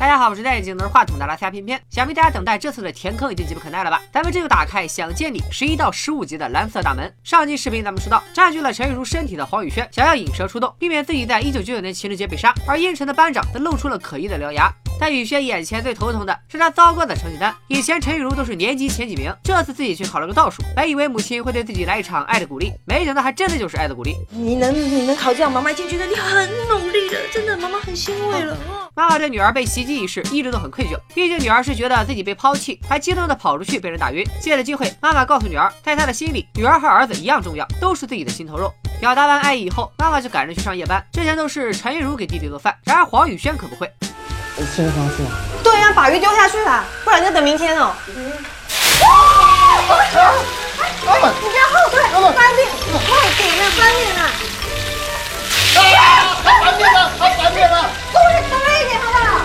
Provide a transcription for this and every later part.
大家好，我是戴眼镜拿着话筒的拉下偏偏，想必大家等待这次的填坑已经急不可耐了吧？咱们这就打开《想见你》十一到十五集的蓝色大门。上集视频咱们说到，占据了陈玉茹身体的黄宇轩想要引蛇出洞，避免自己在一九九九年情人节被杀，而阴沉的班长则露出了可疑的獠牙。但宇轩眼前最头疼的是他糟糕的成绩单。以前陈玉茹都是年级前几名，这次自己却考了个倒数。本以为母亲会对自己来一场爱的鼓励，没想到还真的就是爱的鼓励。你能你能考这样，妈妈已经觉得你很努力了，真的，妈妈很欣慰了。妈妈对女儿被袭击一事一直都很愧疚，毕竟女儿是觉得自己被抛弃，还激动的跑出去被人打晕。借着机会，妈妈告诉女儿，在她的心里，女儿和儿子一样重要，都是自己的心头肉。表达完爱意以后，妈妈就赶着去上夜班。之前都是陈玉茹给弟弟做饭，然而黄宇轩可不会。新的方式吗？对呀，把鱼丢下去了，不然就等明天哦。你不要后退，翻面，快点啊，翻面啊！哎呀，翻面了，翻面了！多多一点好不好？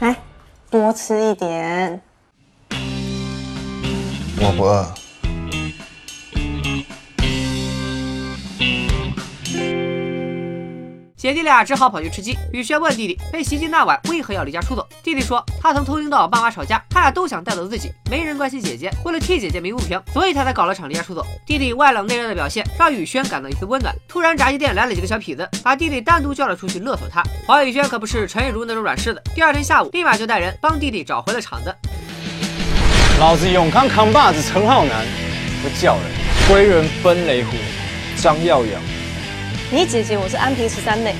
来，多吃一点。我不饿。姐弟俩只好跑去吃鸡。雨轩问弟弟，被袭击那晚为何要离家出走？弟弟说，他曾偷听到爸妈吵架，他俩都想带走自己，没人关心姐姐。为了替姐姐鸣不平，所以他才搞了场离家出走。弟弟外冷内热的表现，让雨轩感到一丝温暖。突然，炸鸡店来了几个小痞子，把弟弟单独叫了出去勒索他。黄雨轩可不是陈玉茹那种软柿子，第二天下午立马就带人帮弟弟找回了场子。老子永康扛把子陈浩南，不叫人。归人奔雷虎，张耀扬。你姐姐，我是安平十三妹。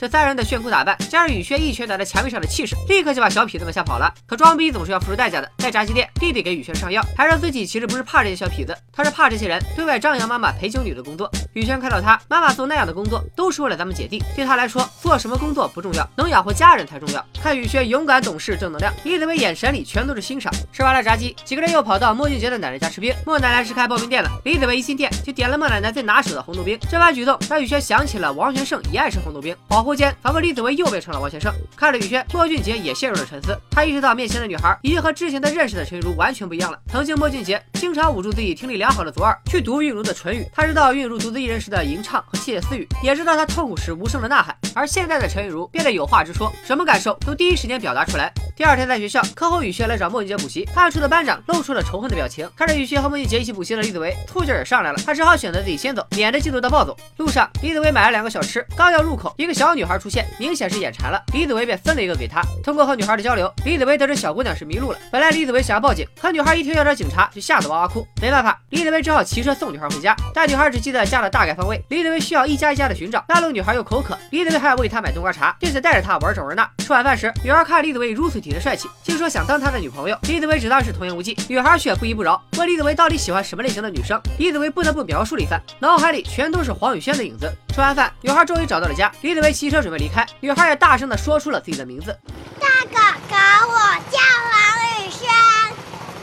这三人的炫酷打扮，加上雨轩一拳打在墙壁上的气势，立刻就把小痞子们吓跑了。可装逼总是要付出代价的。在炸鸡店，弟弟给雨轩上药，还说自己其实不是怕这些小痞子，他是怕这些人对外张扬妈妈陪酒女的工作。雨轩看到他妈妈做那样的工作，都是为了咱们姐弟，对他来说，做什么工作不重要，能养活家人才重要。看雨轩勇敢懂事，正能量，李子维眼神里全都是欣赏。吃完了炸鸡，几个人又跑到莫俊杰的奶奶家吃冰。莫奶奶是开刨冰店的，李子维一进店就点了莫奶奶最拿手的红豆冰。这番举动让雨轩想起了王全胜也爱吃红豆冰。保护惚间，仿佛李子维。又变成了王先生。看着雨轩，莫俊杰也陷入了沉思。他意识到面前的女孩已经和之前的认识的陈玉茹完全不一样了。曾经莫俊杰经常捂住自己听力良好的左耳去读韵如的唇语，他知道韵如独自一人时的吟唱和窃窃私语，也知道她痛苦时无声的呐喊。而现在的陈玉茹变得有话直说，什么感受都第一时间表达出来。第二天在学校，课后雨轩来找莫俊杰补习，暗处的班长露出了仇恨的表情。看着雨轩和莫俊杰一起补习的李子维，醋劲也上来了，他只好选择自己先走，免得嫉妒到暴走。路上，李子维买了两个小吃，刚要入口，一个小女女孩出现，明显是眼馋了。李子维便分了一个给他。通过和女孩的交流，李子维得知小姑娘是迷路了。本来李子维想要报警，可女孩一听要找警察，就吓得哇哇哭。没办法，李子维只好骑车送女孩回家。但女孩只记得家的大概方位，李子维需要一家一家的寻找。半路女孩又口渴，李子维还要喂她买冬瓜茶，并且带着她玩这玩那。吃晚饭时，女孩看李子维如此体贴帅气，竟说想当他的女朋友。李子维只当是童言无忌，女孩却不依不饶，问李子维到底喜欢什么类型的女生。李子维不得不描述了一番，脑海里全都是黄雨萱的影子。吃完饭，女孩终于找到了家，李子维骑车准备离开，女孩也大声的说出了自己的名字。大哥哥，我叫王雨轩，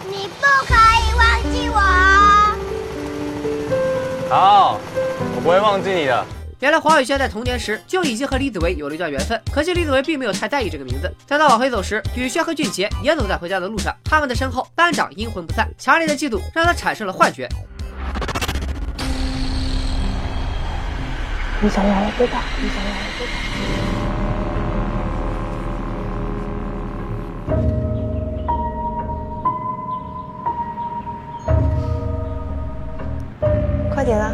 你不可以忘记我哦。好，我不会忘记你的。原来黄雨轩在童年时就已经和李子维有了一段缘分，可惜李子维并没有太在意这个名字。在他往回走时，雨轩和俊杰也走在回家的路上，他们的身后班长阴魂不散，强烈的嫉妒让他产生了幻觉。你想要了对吧？你想要了对吧？快点啦！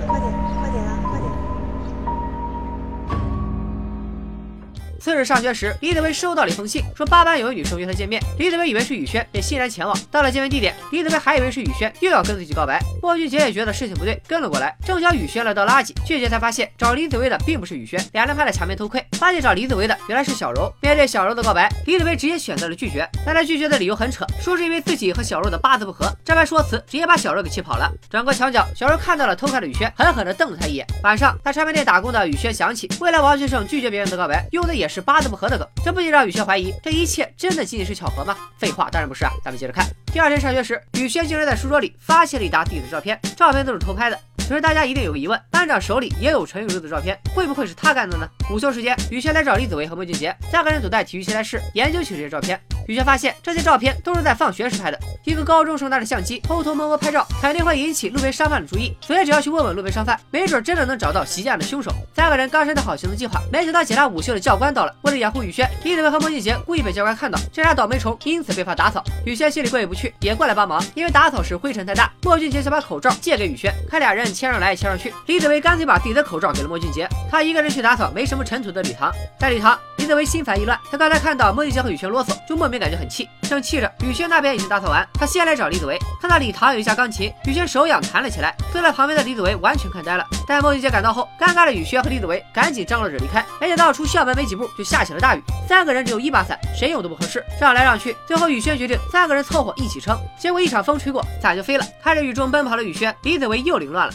次日上学时，李子维收到了一封信，说八班有位女生约他见面。李子维以为是雨轩，便欣然前往。到了见面地点，李子维还以为是雨轩又要跟自己告白。莫俊杰也觉得事情不对，跟了过来。正巧雨轩来倒垃圾，俊杰才发现找李子维的并不是雨轩，两人趴在墙边偷窥，发现找李子维的原来是小柔。面对小柔的告白，李子维直接选择了拒绝。但他拒绝的理由很扯，说是因为自己和小柔的八字不合。这番说辞直接把小柔给气跑了。转过墙角，小柔看到了偷看的雨轩，狠狠地瞪了他一眼。晚上在唱片店打工的雨轩想起，未来王先生拒绝别人的告白，用的也是八字不合的梗。这不仅让雨轩怀疑，这一切真的仅仅是巧合吗？废话，当然不是啊！咱们接着看。第二天上学时，雨轩竟然在书桌里发现了一沓自己的照片，照片都是偷拍的。可是大家一定有个疑问，班长手里也有陈雨露的照片，会不会是他干的呢？午休时间，雨轩来找李子维和孟俊杰，三个人躲在体育器材室研究起这些照片。雨轩发现这些照片都是在放学时拍的。一个高中生拿着相机偷偷摸摸拍照，肯定会引起路边商贩的注意，所以只要去问问路边商贩，没准真的能找到袭击案的凶手。三个人刚商量好行动计划，没想到检查午休的教官到了。为了掩护雨轩，李子维和莫俊杰故意被教官看到，这俩倒霉虫因此被罚打扫。雨轩心里过意不去，也过来帮忙，因为打扫时灰尘太大。莫俊杰想把口罩借给雨轩，看俩人谦上来谦上去，李子维干脆把自己的口罩给了莫俊杰，他一个人去打扫没什么尘土的礼堂。在礼堂，李子维心烦意乱，他刚才看到莫俊杰和雨轩啰嗦，就莫名感觉很气。正气着，雨轩那边已经打扫完，他先来找李子维。看到礼堂有一架钢琴，雨轩手痒弹了起来。坐在旁边的李子维完全看呆了。待莫俊杰赶到后，尴尬的雨轩和李子维赶紧张罗着离开。没想到出校门没几步，就下起了大雨。三个人只有一把伞，谁用都不合适，让来让去，最后雨轩决定三个人凑合一起撑。结果一场风吹过，伞就飞了。看着雨中奔跑的雨轩，李子维又凌乱了。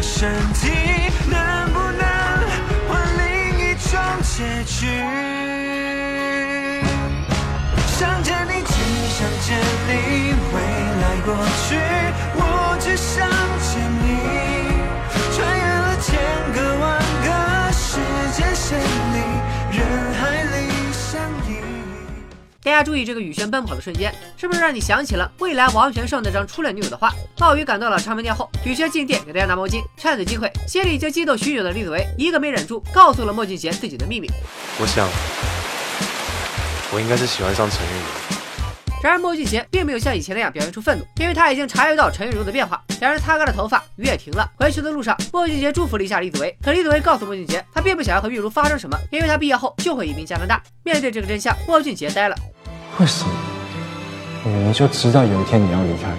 想结局。想见。大家注意这个雨轩奔跑的瞬间，是不是让你想起了未来王全胜那张初恋女友的画？暴雨赶到了唱片店后，雨轩进店给大家拿毛巾，趁此机会，心里已经激动许久的李子维一个没忍住，告诉了莫俊杰自己的秘密。我想。我应该是喜欢上陈玉茹。然而莫俊杰并没有像以前那样表现出愤怒，因为他已经察觉到陈玉茹的变化。两人擦干了头发，雨也停了。回去的路上，莫俊杰祝福了一下李子维，可李子维告诉莫俊杰，他并不想要和玉茹发生什么，因为他毕业后就会移民加拿大。面对这个真相，莫俊杰呆了。为什么？我明明就知道有一天你要离开，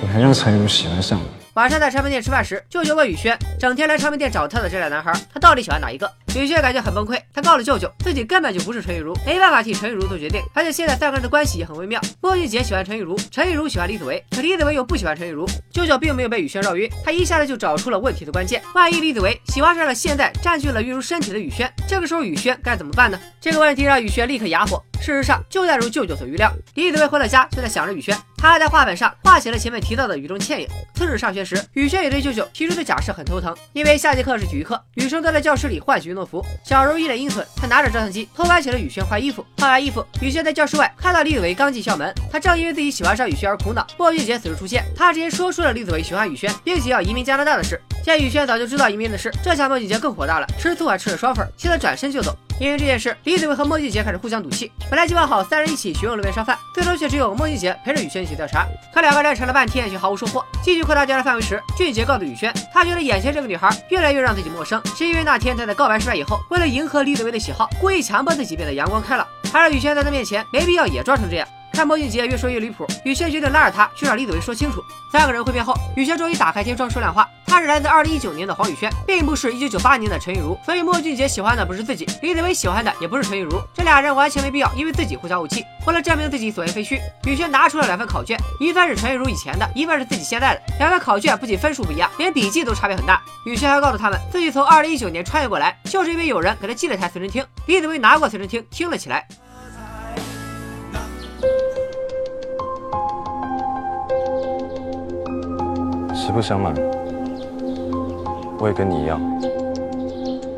你还让陈玉茹喜欢上我。晚上在唱片店吃饭时，舅舅问雨轩，整天来唱片店找他的这俩男孩，他到底喜欢哪一个？雨轩感觉很崩溃，他告诉舅舅，自己根本就不是陈玉茹，没办法替陈玉茹做决定，而且现在三个人的关系也很微妙。莫俊杰喜欢陈玉茹，陈玉茹喜欢李子维，可李子维又不喜欢陈玉茹。舅舅并没有被雨轩绕晕，他一下子就找出了问题的关键。万一李子维喜欢上了现在占据了玉茹身体的雨轩，这个时候雨轩该怎么办呢？这个问题让雨轩立刻哑火。事实上，就在如舅舅所预料，李子维回到家就在想着雨轩，他还在画本上画起了前面提到的雨中倩影。次日上学时，雨轩也对舅舅提出的假设很头疼，因为下节课是体育课，女生都在教室里换起运动服。小柔一脸阴损，她拿着照相机偷拍起了雨轩换衣服。换完衣服，雨轩在教室外看到李子维刚进校门，他正因为自己喜欢上雨轩而苦恼。莫俊杰此时出现，他直接说出了李子维喜欢雨轩，并且要移民加拿大的事。见雨轩早就知道移民的事，这下莫俊杰更火大了，吃醋还吃了双份，气得转身就走。因为这件事，李子维和莫俊杰开始互相赌气。本来计划好三人一起询问路边商贩，最终却只有莫俊杰陪着雨轩一起调查。可两个人查了半天，却毫无收获。继续扩大调查范围时，俊杰告诉宇轩，他觉得眼前这个女孩越来越让自己陌生，是因为那天他在告白失败以后，为了迎合李子维的喜好，故意强迫自己变得阳光开朗，还让雨轩在他面前没必要也装成这样。看莫俊杰越说越离谱，雨轩决定拉着他去找李子维说清楚。三个人会面后，雨轩终于打开天窗说亮话，他是来自二零一九年的黄雨轩，并不是一九九八年的陈玉茹，所以莫俊杰喜欢的不是自己，李子维喜欢的也不是陈玉茹，这俩人完全没必要因为自己互相怄气。为了证明自己所言非虚，雨轩拿出了两份考卷，一份是陈玉茹以前的，一份是自己现在的。两份考卷不仅分数不一样，连笔记都差别很大。雨轩还告诉他们，自己从二零一九年穿越过来，就是因为有人给他寄了台随身听，李子维拿过随身听听了起来。实不相瞒，我也跟你一样，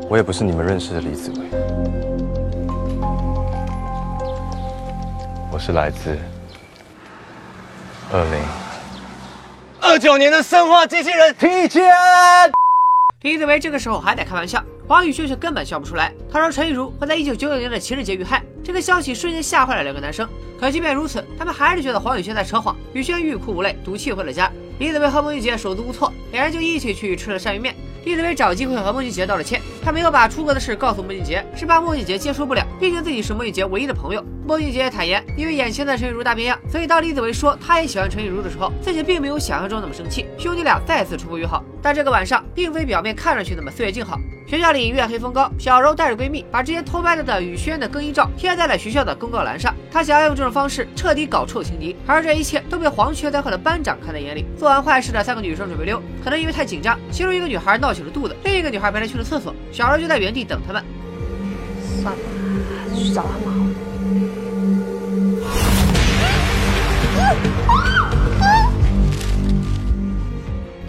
我也不是你们认识的李子维，我是来自二零二九年的生化机器人提前。李子维这个时候还在开玩笑，黄宇轩却根本笑不出来。他说陈玉茹会在一九九九年的情人节遇害，这个消息瞬间吓坏了两个男生。可即便如此，他们还是觉得黄宇轩在扯谎。宇轩欲哭无泪，赌气回了家。李子维和孟俊杰手足无措，两人就一起去吃了鳝鱼面。李子维找机会和孟俊杰道了歉，他没有把出国的事告诉孟俊杰，是怕孟俊杰接受不了，毕竟自己是孟俊杰唯一的朋友。孟俊杰也坦言，因为眼前的陈雨茹大变样，所以当李子维说他也喜欢陈雨茹的时候，自己并没有想象中那么生气。兄弟俩再次重归于好，但这个晚上并非表面看上去那么岁月静好。学校里月黑风高，小柔带着闺蜜把之前偷拍了的雨轩的更衣照贴在了学校的公告栏上。她想要用这种方式彻底搞臭情敌，而这一切都被黄雀在后的班长看在眼里。做完坏事的三个女生准备溜，可能因为太紧张，其中一个女孩闹起了肚子，另一个女孩本来去了厕所，小柔就在原地等他们。算了，去找他们好了。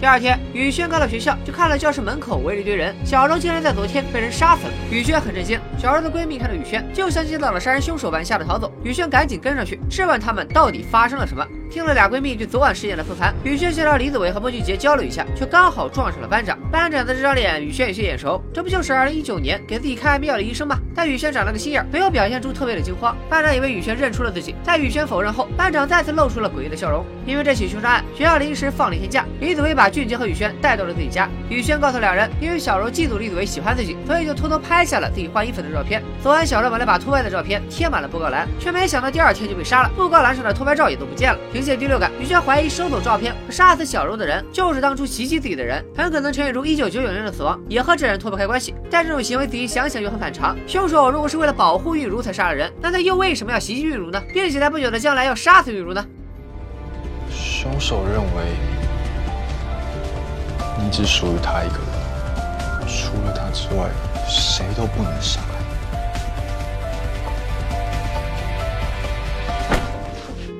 第二天，宇轩刚到学校，就看到教室门口围了一堆人。小柔竟然在昨天被人杀死了。宇轩很震惊。小柔的闺蜜看到宇轩，就像见到了杀人凶手般，吓得逃走。宇轩赶紧跟上去，质问他们到底发生了什么。听了俩闺蜜对昨晚事件的复盘，雨轩想找李子维和莫俊杰交流一下，却刚好撞上了班长。班长的这张脸，雨轩有些眼熟，这不就是2019年给自己开安眠药的医生吗？但雨轩长了个心眼，没有表现出特别的惊慌。班长以为雨轩认出了自己，在雨轩否认后，班长再次露出了诡异的笑容。因为这起凶杀案，学校临时放了一天假，李子维把俊杰和雨轩带到了自己家。雨轩告诉两人，因为小柔嫉妒李子维喜欢自己，所以就偷偷拍下了自己换衣服的照片。昨晚小柔本来把偷拍的照片贴满了布告栏，却没想到第二天就被杀了，布告栏上的偷拍照也都不见了。借第六感，雨轩。怀疑收走照片和杀死小柔的人就是当初袭击自己的人，很可能陈玉茹一九九九年的死亡也和这人脱不开关系。但这种行为仔细想想又很反常，凶手如果是为了保护玉茹才杀了人，那他又为什么要袭击玉茹呢？并且在不久的将来要杀死玉茹呢？凶手认为你只属于他一个人，除了他之外，谁都不能杀。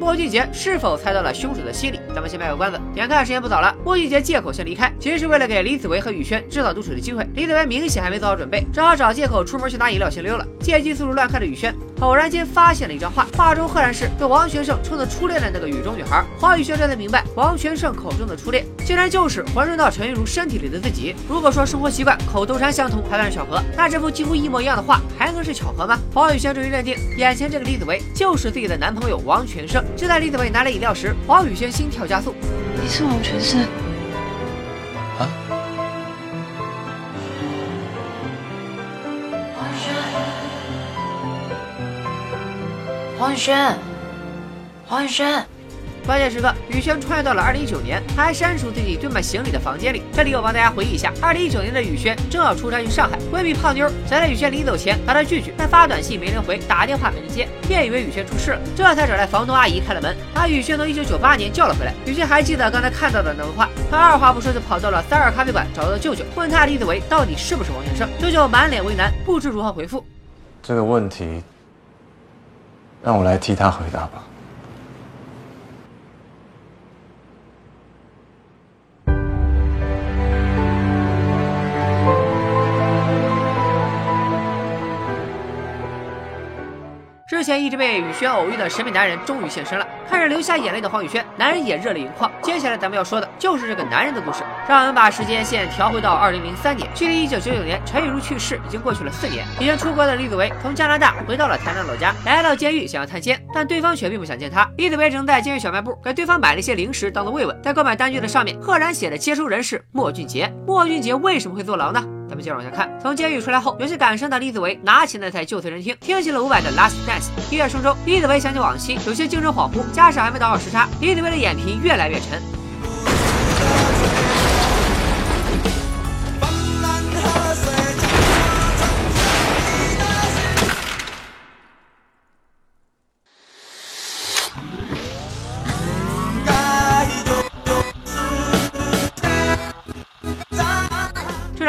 莫俊杰是否猜到了凶手的心理？咱们先卖个关子。眼看时间不早了，莫俊杰借口先离开，其实是为了给李子维和宇轩制造独处的机会。李子维明显还没做好准备，只好找借口出门去拿饮料先溜了。借机四处乱看的宇轩，偶然间发现了一张画，画中赫然是被王全胜称作初恋的那个雨中女孩。黄宇轩这才明白，王全胜口中的初恋，竟然就是混入到陈玉茹身体里的自己。如果说生活习惯、口头禅相同还算是巧合，那这幅几乎一模一样的画还能是巧合吗？黄宇轩终于认定，眼前这个李子维就是自己的男朋友王全胜。就在李子维拿来饮料时，黄宇轩心跳加速。你是王全胜？黄宇轩，黄宇轩。关键时刻，宇轩穿越到了二零一九年，他还身处自己堆满行李的房间里。这里我帮大家回忆一下，二零一九年的宇轩正要出差去上海，闺蜜胖妞想在宇轩临走前把他拒绝，但发短信没人回，打电话没人接，便以为宇轩出事了，这才找来房东阿姨开了门，把宇轩从一九九八年叫了回来。宇轩还记得刚才看到的那幅画，他二话不说就跑到了三二咖啡馆，找到了舅舅，问他李子维到底是不是王先生。舅舅满脸为难，不知如何回复。这个问题，让我来替他回答吧。前一直被雨轩偶遇的神秘男人终于现身了。看着流下眼泪的黄雨轩，男人也热泪盈眶。接下来咱们要说的就是这个男人的故事。让我们把时间线调回到二零零三年，距离一九九九年陈雨茹去世已经过去了四年。已经出国的李子维从加拿大回到了台南老家，来到监狱想要探监，但对方却并不想见他。李子维只能在监狱小卖部给对方买了一些零食当做慰问。在购买单据的上面赫然写着接收人是莫俊杰。莫俊杰为什么会坐牢呢？我们接着往下看，从监狱出来后，有些感伤的李子维拿起那台旧随身听，听起了伍佰的《Last Dance》。音乐声中，李子维想起往昔，有些精神恍惚，加上还没倒好时差，李子维的眼皮越来越沉。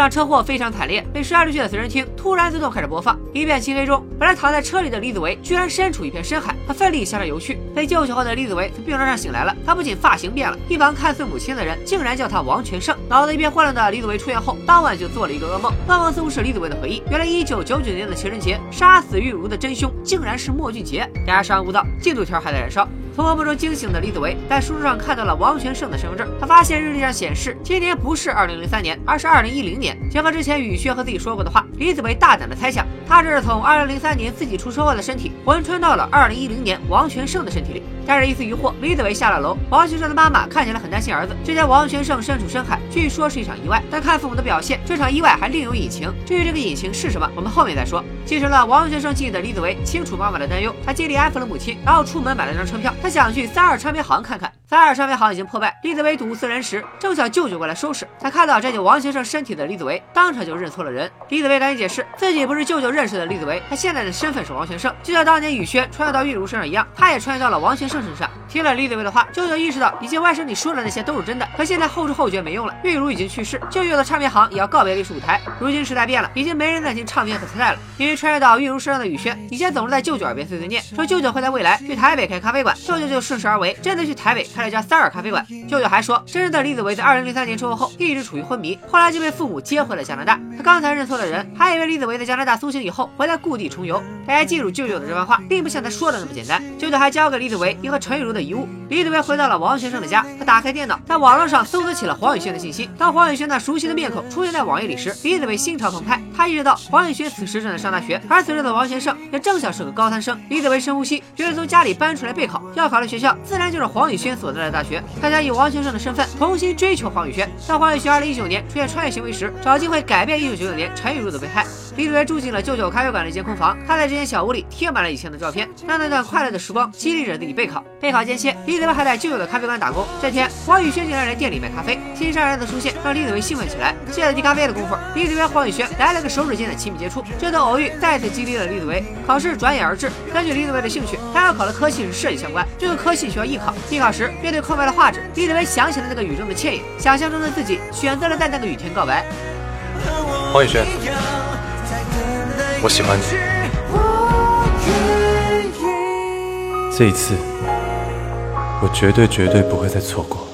场车祸非常惨烈，被摔出去的随身听突然自动开始播放。一片漆黑中，本来躺在车里的李子维居然身处一片深海，他奋力向上游去。被救起后的李子维从病床上醒来了，他不仅发型变了，一旁看似母亲的人竟然叫他王全胜。脑子一片混乱的李子维出院后，当晚就做了一个噩梦，噩梦似乎是李子维的回忆。原来一九九九年的情人节，杀死玉茹的真凶竟然是莫俊杰。大家稍安勿躁，进度条还在燃烧。从噩梦中惊醒的李子维，在书桌上看到了王全胜的身份证。他发现日历上显示，今年不是二零零三年，而是二零一零年。结合之前雨轩和自己说过的话，李子维大胆的猜想，他这是从二零零三年自己出车祸的身体，魂穿到了二零一零年王全胜的身体里。带着一丝疑惑，李子维下了楼。王全胜的妈妈看起来很担心儿子。之前王全胜身处深海，据说是一场意外，但看父母的表现，这场意外还另有隐情。至于这个隐情是什么，我们后面再说。继承了王学生记忆的李子维清楚妈妈的担忧，他尽力安抚了母亲，然后出门买了张车票，他想去三二唱片行看看。三二唱片行已经破败，李子维睹物思人时，正巧舅舅过来收拾。他看到占有王先生身体的李子维，当场就认错了人。李子维赶紧解释，自己不是舅舅认识的李子维，他现在的身份是王全胜，就像当年雨轩穿越到玉茹身上一样，他也穿越到了王全胜身上。听了李子维的话，舅舅意识到以前外甥女说的那些都是真的，可现在后知后觉没用了，玉茹已经去世，舅舅的唱片行也要告别历史舞台。如今时代变了，已经没人再听唱片和磁带了。因为穿越到玉茹身上的雨轩，以前总是在舅舅耳边碎碎念，说舅舅会在未来去台北开咖啡馆，舅舅就顺势而为，真的去台北开一家塞尔咖啡馆。舅舅还说，真正的李子维在二零零三年车祸后一直处于昏迷，后来就被父母接回了加拿大。他刚才认错了人，还以为李子维在加拿大苏醒以后回来故地重游。大家记住舅舅的这番话，并不像他说的那么简单。舅舅还交给李子维一盒陈雨茹的遗物。李子维回到了王先生的家，他打开电脑，在网络上搜索起了黄宇轩的信息。当黄宇轩那熟悉的面孔出现在网页里时，李子维心潮澎湃。他意识到黄宇轩此时正在上大学，而此时的王先生也正巧是个高三生。李子维深呼吸，决定从家里搬出来备考。要考的学校自然就是黄宇轩所在的大学。他想以王先生的身份重新追求黄宇轩。当黄宇轩2019年出现穿越行为时，找机会改变1999年陈雨茹的被害。李子维住进了舅舅咖啡馆的一间空房，他在这间小屋里贴满了以前的照片，让那段快乐的时光激励着自己备考。备考间隙，李子维还在旧有的咖啡馆打工。这天，黄宇轩竟然来店里买咖啡，新上任的出现让李子维兴奋起来。借了递咖啡的功夫，李子维和黄宇轩来了个手指间的亲密接触。这段偶遇再次激励了李子维。考试转眼而至，根据李子维的兴趣，他要考的科系是设计相关，这个科系需要艺考。艺考时，面对空白的画纸，李子维想起了那个雨中的倩影，想象中的自己选择了在那个雨天告白。黄宇轩，我喜欢你。这一次，我绝对绝对不会再错过。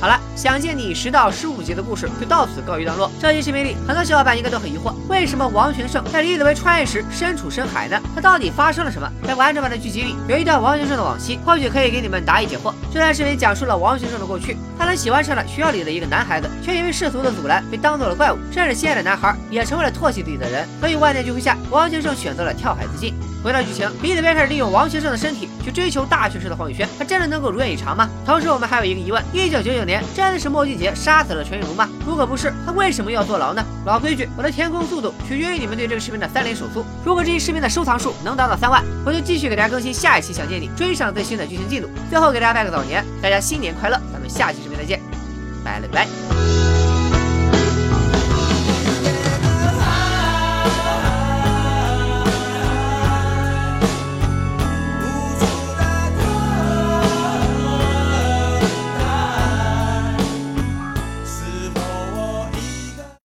好了，想见你十到十五集的故事就到此告一段落。这期视频里，很多小伙伴应该都很疑惑，为什么王全胜在李子维穿越时身处深海呢？他到底发生了什么？在完整版的剧集里，有一段王全胜的往昔，或许可以给你们答疑解惑。这段视频讲述了王全胜的过去，他曾喜欢上了学校里的一个男孩子，却因为世俗的阻拦被当做了怪物，甚至心爱的男孩也成为了唾弃自己的人。所以万念俱灰下，王全胜选择了跳海自尽。回到剧情，李子维开始利用王学胜的身体去追求大学时的黄宇轩，他真的能够如愿以偿吗？同时，我们还有一个疑问：一九九九年真的是莫俊杰杀死了全宇龙吗？如果不是，他为什么要坐牢呢？老规矩，我的填空速度取决于你们对这个视频的三连手速。如果这期视频的收藏数能达到三万，我就继续给大家更新下一期《想见你》，追上最新的剧情进度。最后给大家拜个早年，大家新年快乐！咱们下期视频再见，拜了个拜。